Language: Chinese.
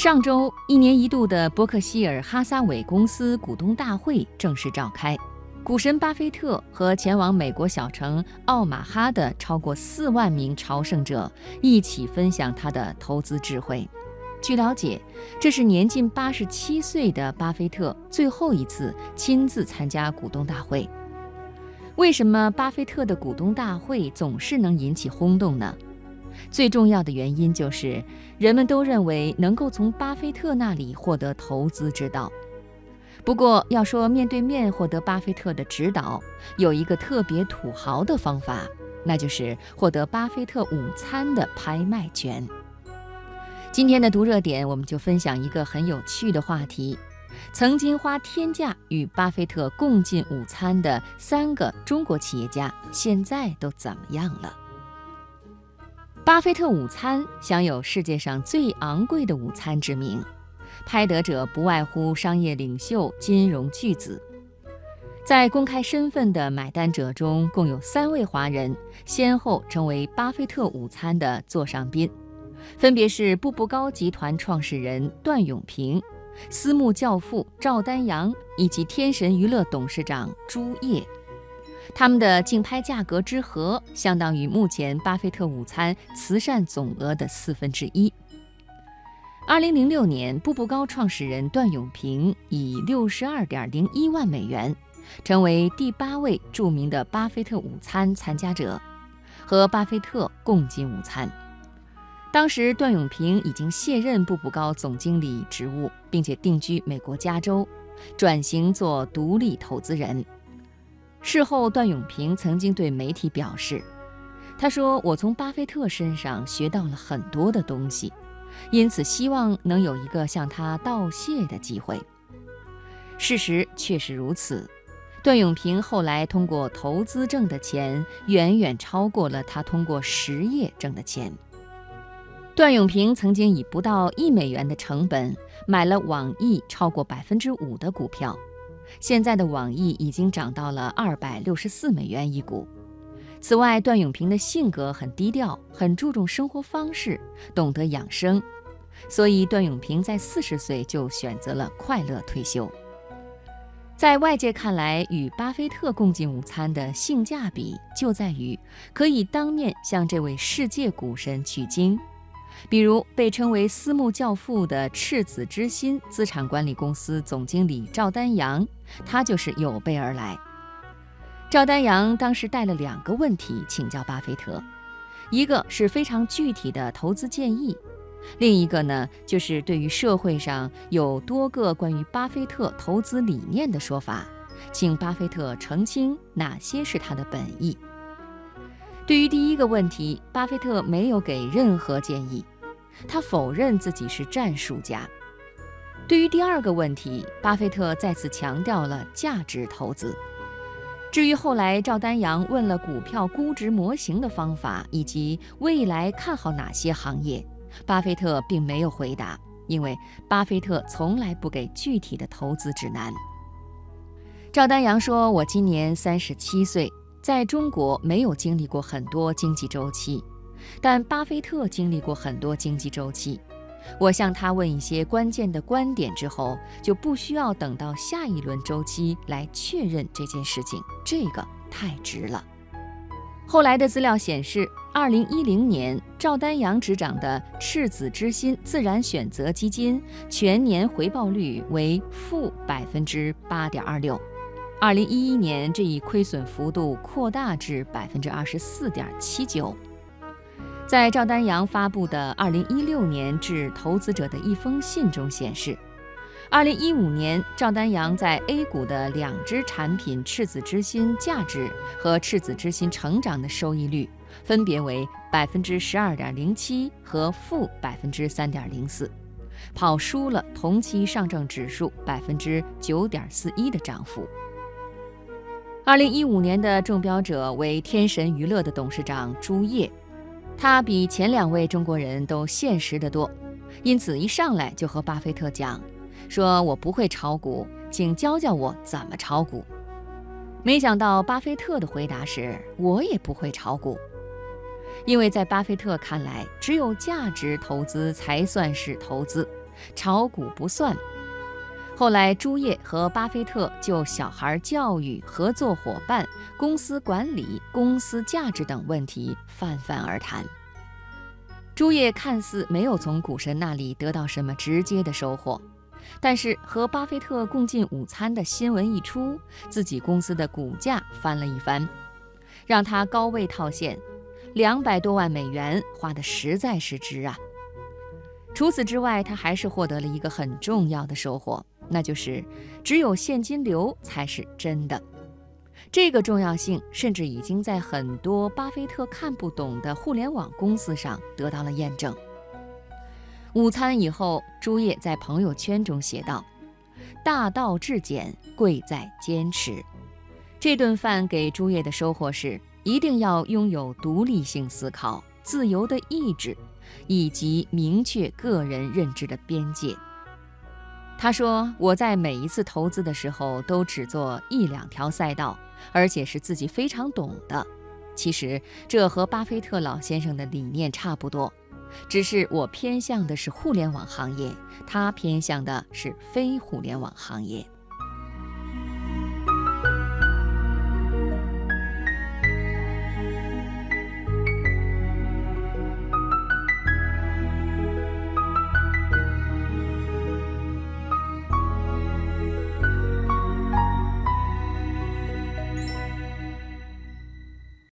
上周，一年一度的伯克希尔哈撒韦公司股东大会正式召开。股神巴菲特和前往美国小城奥马哈的超过四万名朝圣者一起分享他的投资智慧。据了解，这是年近八十七岁的巴菲特最后一次亲自参加股东大会。为什么巴菲特的股东大会总是能引起轰动呢？最重要的原因就是，人们都认为能够从巴菲特那里获得投资之道。不过，要说面对面获得巴菲特的指导，有一个特别土豪的方法，那就是获得巴菲特午餐的拍卖权。今天的读热点，我们就分享一个很有趣的话题：曾经花天价与巴菲特共进午餐的三个中国企业家，现在都怎么样了？巴菲特午餐享有世界上最昂贵的午餐之名，拍得者不外乎商业领袖、金融巨子。在公开身份的买单者中，共有三位华人先后成为巴菲特午餐的座上宾，分别是步步高集团创始人段永平、私募教父赵丹阳以及天神娱乐董事长朱烨。他们的竞拍价格之和，相当于目前巴菲特午餐慈善总额的四分之一。二零零六年，步步高创始人段永平以六十二点零一万美元，成为第八位著名的巴菲特午餐参加者，和巴菲特共进午餐。当时，段永平已经卸任步步高总经理职务，并且定居美国加州，转型做独立投资人。事后，段永平曾经对媒体表示：“他说，我从巴菲特身上学到了很多的东西，因此希望能有一个向他道谢的机会。”事实确实如此，段永平后来通过投资挣的钱，远远超过了他通过实业挣的钱。段永平曾经以不到一美元的成本买了网易超过百分之五的股票。现在的网易已经涨到了二百六十四美元一股。此外，段永平的性格很低调，很注重生活方式，懂得养生，所以段永平在四十岁就选择了快乐退休。在外界看来，与巴菲特共进午餐的性价比就在于可以当面向这位世界股神取经。比如被称为“私募教父”的赤子之心资产管理公司总经理赵丹阳，他就是有备而来。赵丹阳当时带了两个问题请教巴菲特，一个是非常具体的投资建议，另一个呢就是对于社会上有多个关于巴菲特投资理念的说法，请巴菲特澄清哪些是他的本意。对于第一个问题，巴菲特没有给任何建议，他否认自己是战术家。对于第二个问题，巴菲特再次强调了价值投资。至于后来赵丹阳问了股票估值模型的方法以及未来看好哪些行业，巴菲特并没有回答，因为巴菲特从来不给具体的投资指南。赵丹阳说：“我今年三十七岁。”在中国没有经历过很多经济周期，但巴菲特经历过很多经济周期。我向他问一些关键的观点之后，就不需要等到下一轮周期来确认这件事情，这个太值了。后来的资料显示，二零一零年赵丹阳执掌的赤子之心自然选择基金全年回报率为负百分之八点二六。二零一一年，这一亏损幅度扩大至百分之二十四点七九。在赵丹阳发布的二零一六年致投资者的一封信中显示，二零一五年赵丹阳在 A 股的两只产品赤子之心价值和赤子之心成长的收益率分别为百分之十二点零七和负百分之三点零四，跑输了同期上证指数百分之九点四一的涨幅。二零一五年的中标者为天神娱乐的董事长朱烨，他比前两位中国人都现实得多，因此一上来就和巴菲特讲，说我不会炒股，请教教我怎么炒股。没想到巴菲特的回答是，我也不会炒股，因为在巴菲特看来，只有价值投资才算是投资，炒股不算。后来，朱叶和巴菲特就小孩教育、合作伙伴、公司管理、公司价值等问题泛泛而谈。朱叶看似没有从股神那里得到什么直接的收获，但是和巴菲特共进午餐的新闻一出，自己公司的股价翻了一番，让他高位套现，两百多万美元花的实在是值啊！除此之外，他还是获得了一个很重要的收获。那就是只有现金流才是真的，这个重要性甚至已经在很多巴菲特看不懂的互联网公司上得到了验证。午餐以后，朱叶在朋友圈中写道：“大道至简，贵在坚持。”这顿饭给朱叶的收获是，一定要拥有独立性思考、自由的意志，以及明确个人认知的边界。他说：“我在每一次投资的时候，都只做一两条赛道，而且是自己非常懂的。其实这和巴菲特老先生的理念差不多，只是我偏向的是互联网行业，他偏向的是非互联网行业。”